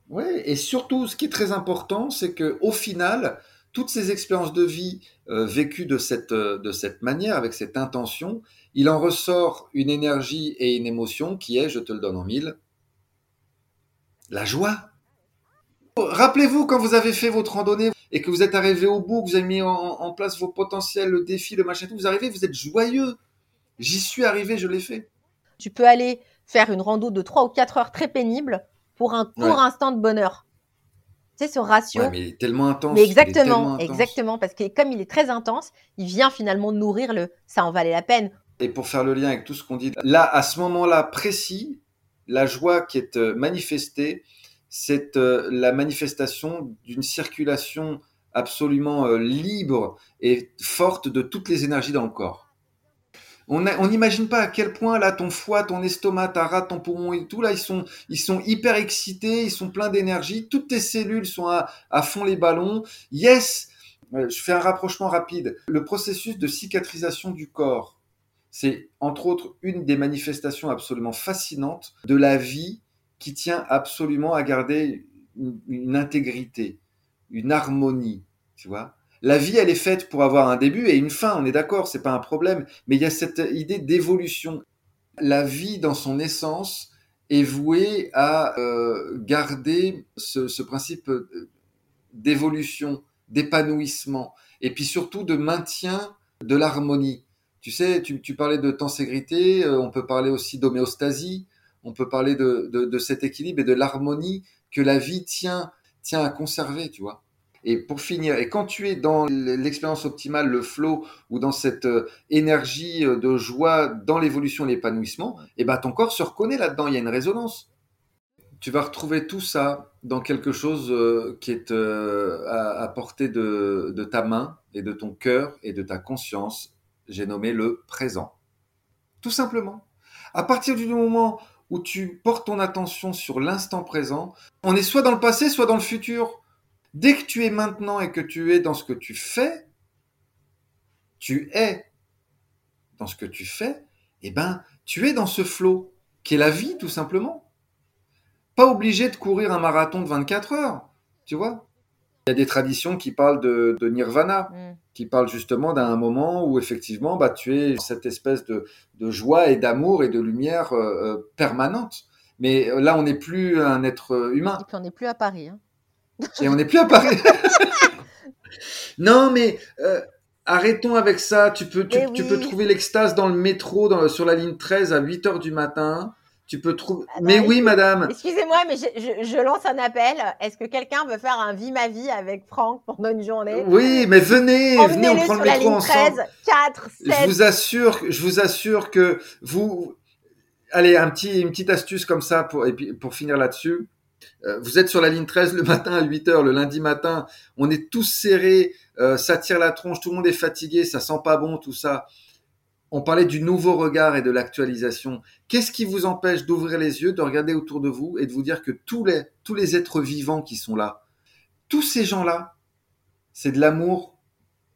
Oui, et surtout, ce qui est très important, c'est que au final, toutes ces expériences de vie euh, vécues de cette, euh, de cette manière, avec cette intention, il en ressort une énergie et une émotion qui est, je te le donne en mille, la joie. Rappelez-vous quand vous avez fait votre randonnée et que vous êtes arrivé au bout, que vous avez mis en, en place vos potentiels, le défi, le machin, tout, vous arrivez, vous êtes joyeux. J'y suis arrivé, je l'ai fait. Tu peux aller faire une rando de 3 ou 4 heures très pénible pour un court instant de bonheur. Tu sais, ce ratio. Ouais, mais tellement intense. Mais exactement, exactement, parce que comme il est très intense, il vient finalement nourrir le ça en valait la peine. Et pour faire le lien avec tout ce qu'on dit, là, à ce moment-là précis, la joie qui est euh, manifestée, c'est euh, la manifestation d'une circulation absolument euh, libre et forte de toutes les énergies dans le corps. On n'imagine pas à quel point là ton foie, ton estomac, ta rate, ton poumon et tout là ils sont ils sont hyper excités, ils sont pleins d'énergie, toutes tes cellules sont à, à fond les ballons. Yes, euh, je fais un rapprochement rapide. Le processus de cicatrisation du corps, c'est entre autres une des manifestations absolument fascinantes de la vie qui tient absolument à garder une, une intégrité, une harmonie, tu vois? La vie, elle est faite pour avoir un début et une fin, on est d'accord, c'est pas un problème. Mais il y a cette idée d'évolution. La vie, dans son essence, est vouée à euh, garder ce, principe euh, d'évolution, d'épanouissement, et puis surtout de maintien de l'harmonie. Tu sais, tu, parlais de tenségrité, euh, on peut parler aussi d'homéostasie, on peut parler de, cet équilibre et de l'harmonie que la vie tient à conserver, tu vois. Et pour finir, et quand tu es dans l'expérience optimale, le flow, ou dans cette euh, énergie euh, de joie, dans l'évolution l'épanouissement, et eh ben ton corps se reconnaît là-dedans, il y a une résonance. Tu vas retrouver tout ça dans quelque chose euh, qui est à, à, portée de, de ta main et de ton cœur et de ta conscience. J'ai nommé le présent. Tout simplement. À partir du moment où tu portes ton attention sur l'instant présent, on est soit dans le passé, soit dans le futur. Dès que tu es maintenant et que tu es dans ce que tu fais, tu es dans ce que tu fais, eh ben, tu es dans ce flot qui est la vie, tout simplement. Pas obligé de courir un marathon de 24 heures, tu vois. Il y a des traditions qui parlent de, nirvana, mm. qui parlent justement d'un moment où effectivement, bah, tu es cette espèce de, joie et d'amour et de lumière euh, euh, permanente. Mais euh, là, on n'est plus un être humain. Et puis on n'est plus à Paris. Hein. Et on n'est plus à Paris. non, mais euh, arrêtons avec ça. Tu peux, tu, tu peux trouver l'extase dans le métro, dans, sur la ligne 13 à 8 heures du matin. Tu peux trouver. Ah mais bah, oui, madame. Excusez-moi, mais je, je, je, lance un appel. Est-ce que quelqu'un veut faire un vie ma vie avec Franck pendant une journée? Oui, mais venez, venez, on prend le métro ensemble. 13, 4, 7. Je vous assure, je vous assure que vous. Allez, un petit, une petite astuce comme ça pour, et puis, pour finir là-dessus. Euh, vous êtes sur la ligne 13 le matin à 8 heures, le lundi matin, on est tous serrés, euh, ça tire la tronche, tout le monde est fatigué, ça sent pas bon, tout ça. On parlait du nouveau regard et de l'actualisation. Qu'est-ce qui vous empêche d'ouvrir les yeux, de regarder autour de vous et de vous dire que tous les, tous les êtres vivants qui sont là, tous ces gens-là, c'est de l'amour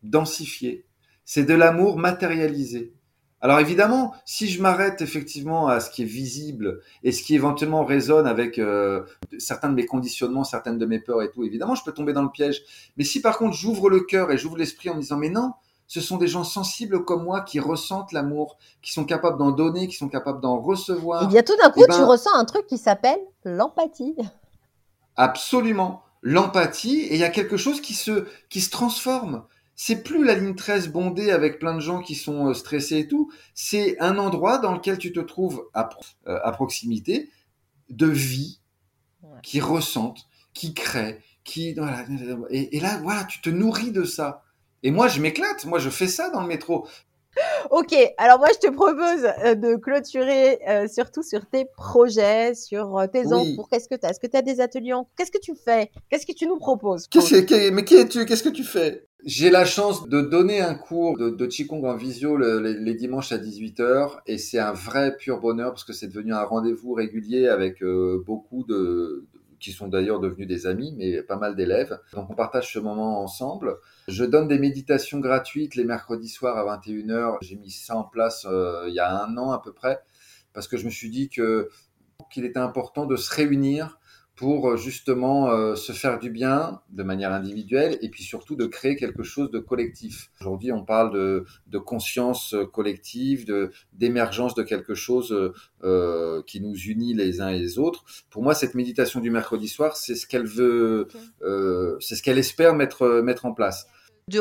densifié, c'est de l'amour matérialisé. Alors évidemment, si je m'arrête effectivement à ce qui est visible et ce qui éventuellement résonne avec euh, certains de mes conditionnements, certaines de mes peurs et tout, évidemment, je peux tomber dans le piège. Mais si par contre j'ouvre le cœur et j'ouvre l'esprit en me disant mais non, ce sont des gens sensibles comme moi qui ressentent l'amour, qui sont capables d'en donner, qui sont capables d'en recevoir. Et bien tout d'un coup, eh ben tu ressens un truc qui s'appelle l'empathie. Absolument, l'empathie et il y a quelque chose qui se qui se transforme c'est plus la ligne 13 bondée avec plein de gens qui sont euh, stressés et tout. C'est un endroit dans lequel tu te trouves à, euh, à proximité de vie qui ressentent, qui créent, qui voilà, et, et, là voilà, tu te nourris de ça. Et moi je m'éclate, moi je fais ça dans le métro. Ok, alors moi je te propose euh, de clôturer euh, surtout sur tes projets, sur euh, tes oui. pour Qu'est-ce que tu as Est-ce que tu as des ateliers Qu'est-ce que tu fais? Qu'est-ce que tu nous proposes Mais qui es-tu? Qu'est-ce que tu fais? J'ai la chance de donner un cours de, de Qigong en visio le, les, les, dimanches à 18h et c'est un vrai pur bonheur parce que c'est devenu un rendez-vous régulier avec euh, beaucoup de, qui sont d'ailleurs devenus des amis, mais pas mal d'élèves. Donc on partage ce moment ensemble. Je donne des méditations gratuites les mercredis soirs à 21h. J'ai mis ça en place euh, il y a un an à peu près, parce que je me suis dit qu'il était important de se réunir pour euh, justement euh, se faire du bien de manière individuelle et puis surtout de créer quelque chose de collectif. Aujourd'hui, on parle de, de conscience collective, de d'émergence de quelque chose euh, qui nous unit les uns et les autres. Pour moi, cette méditation du mercredi soir, c'est ce qu'elle veut, euh, c'est ce qu'elle espère mettre mettre en place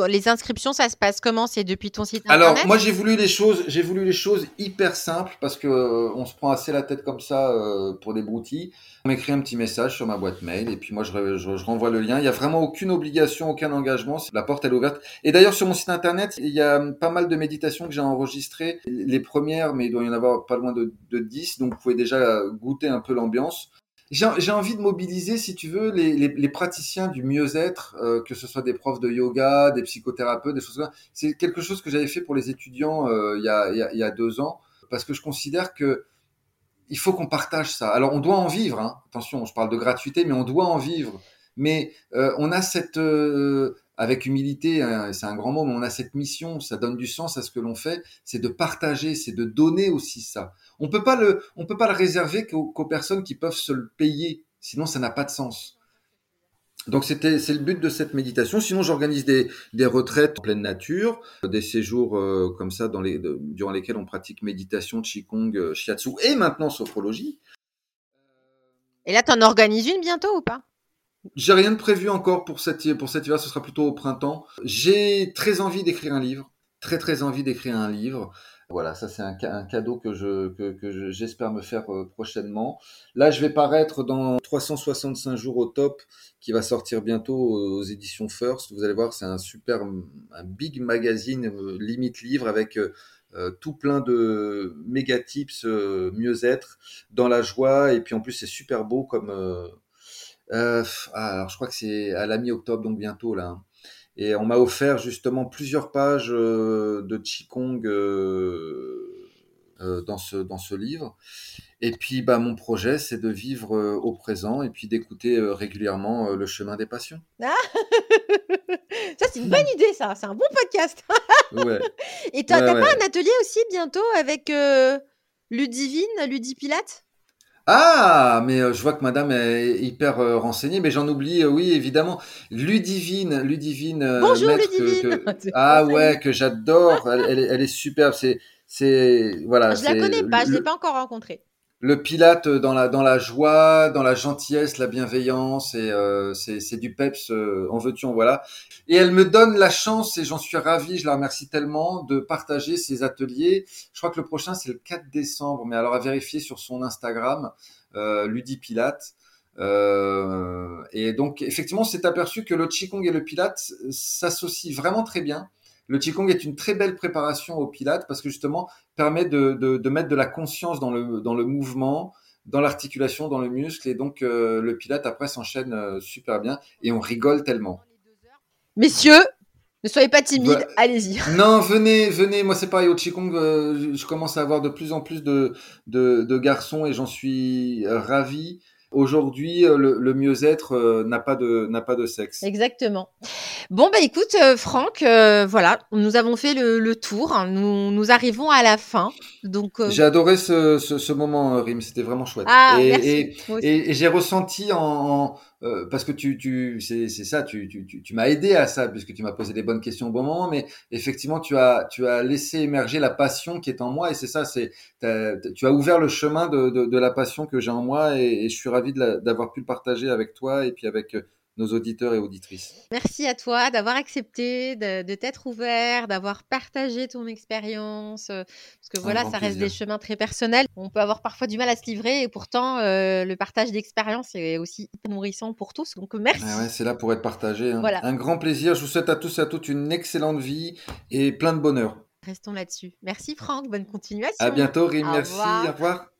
les inscriptions, ça se passe comment? C'est depuis ton site internet? Alors moi j'ai voulu les choses, j'ai voulu les choses hyper simples parce que euh, on se prend assez la tête comme ça euh, pour des broutilles. On m'écrit un petit message sur ma boîte mail et puis moi je, je, je, renvoie le lien. Il y a vraiment aucune obligation, aucun engagement. La porte elle est ouverte. Et d'ailleurs sur mon site internet il y a pas mal de méditations que j'ai enregistrées. Les premières, mais il doit y en avoir pas loin de, de 10, donc vous pouvez déjà goûter un peu l'ambiance j'ai envie de mobiliser, si tu veux, les, praticiens du mieux-être, euh, que ce soit des profs de yoga, des psychothérapeutes, des choses comme ça. C'est quelque chose que j'avais fait pour les étudiants euh, il, y a, deux ans, parce que je considère que il faut qu'on partage ça. Alors on doit en vivre, hein. attention, je parle de gratuité, mais on doit en vivre. Mais euh, on a cette, avec humilité, hein, c'est un grand mot, mais on a cette mission, ça donne du sens à ce que l'on fait, c'est de partager, c'est de donner aussi ça. On peut pas le, on peut pas le réserver qu'aux, personnes qui peuvent se le payer, sinon ça n'a pas de sens. Donc c'était c'est le but de cette méditation. Sinon j'organise des, des retraites en pleine nature, des séjours euh, comme ça durant lesquels on pratique méditation, qigong, euh, shiatsu et maintenant sophrologie. Et là tu en organises une bientôt ou pas? J'ai rien de prévu encore pour cette pour cet hiver, ce sera plutôt au printemps. J'ai très envie d'écrire un livre, très très envie d'écrire un livre. Voilà, ça c'est un, cadeau que je que, j'espère me faire euh, prochainement. Là, je vais paraître dans 365 jours au top, qui va sortir bientôt aux éditions First. Vous allez voir, c'est un super, un big magazine euh, limite livre avec euh, tout plein de méga tips mieux-être dans la joie et puis en plus c'est super beau comme. Ah, alors je crois que c'est à la mi-octobre donc bientôt là. Hein. Et on m'a offert justement plusieurs pages euh, de Qigong euh, euh, dans, ce, dans ce livre. Et puis, bah, mon projet, c'est de vivre au présent et puis d'écouter régulièrement le chemin des passions. Ah ça, c'est une bonne idée, ça. C'est un bon podcast. ouais. Et tu n'as pas un atelier aussi bientôt avec Ludivine, Ludipilate? Ah, mais euh, je vois que madame est hyper euh, renseignée, mais j'en oublie, euh, oui, évidemment. Ludivine, Ludivine. Bonjour Ludivine. ah ouais, que j'adore. Elle, elle, est superbe. C'est, c'est, voilà. Je la connais pas, je l'ai pas encore rencontrée le Pilate dans la dans la joie, dans la gentillesse, la bienveillance et euh, c'est du peps euh, en veux-tu en voilà. Et elle me donne la chance et j'en suis ravi, je la remercie tellement de partager ces ateliers. Je crois que le prochain c'est le 4 décembre, mais alors à vérifier sur son Instagram, euh, Pilate. Euh, et donc effectivement, c'est aperçu que le Qigong et le Pilate s'associent vraiment très bien. Le Qigong est une très belle préparation au Pilate parce que justement permet de, de, mettre de la conscience dans le, dans le mouvement, dans l'articulation, dans le muscle. Et donc euh, le Pilate après s'enchaîne euh, super bien et on rigole tellement. Messieurs, ne soyez pas timides, allez-y. Non, venez, venez. Moi, c'est pareil. Au Qigong, euh, je commence à avoir de plus en plus de, de, de garçons et j'en suis ravi. Aujourd'hui, euh, le, mieux-être euh, n'a pas de n'a pas de sexe. Exactement. Bon bah écoute, euh, Franck, voilà, nous avons fait le, tour. Nous, nous arrivons à la fin. Donc j'ai adoré ce, ce, moment, Rim. C'était vraiment chouette. Ah, et, merci. et, j'ai ressenti en euh, parce que tu, tu c'est, ça, tu, tu, tu, m'as aidé à ça puisque tu m'as posé des bonnes questions au bon moment, mais effectivement tu as, tu as laissé émerger la passion qui est en moi et c'est ça, c'est, tu as ouvert le chemin de, de, de la passion que j'ai en moi et, et je suis ravi d'avoir pu le partager avec toi et puis avec nos auditeurs et auditrices. Merci à toi d'avoir accepté, de, t'être ouvert, d'avoir partagé ton expérience. Euh, parce que voilà, ça reste des chemins très personnels. On peut avoir parfois du mal à se livrer et pourtant, euh, le partage d'expérience est aussi nourrissant pour tous. Donc, merci. Ah c'est là pour être partagé. Hein. Voilà. Un grand plaisir. Je vous souhaite à tous et à toutes une excellente vie et plein de bonheur. Restons là-dessus. Merci Franck, bonne continuation. À bientôt Rim, merci, au revoir.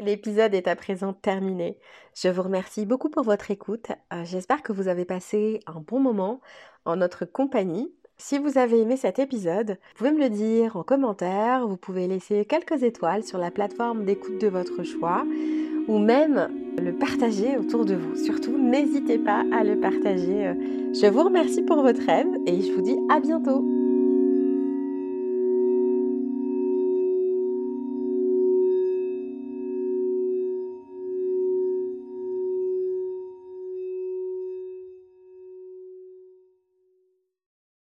L'épisode est à présent terminé. Je vous remercie beaucoup pour votre écoute. Euh, j'espère que vous avez passé un bon moment en notre compagnie. Si vous avez aimé cet épisode, vous pouvez me le dire en commentaire, vous pouvez laisser quelques étoiles sur la plateforme d'écoute de votre choix ou même le partager autour de vous. Surtout, n'hésitez pas à le partager. Je vous remercie pour votre aide et je vous dis à bientôt.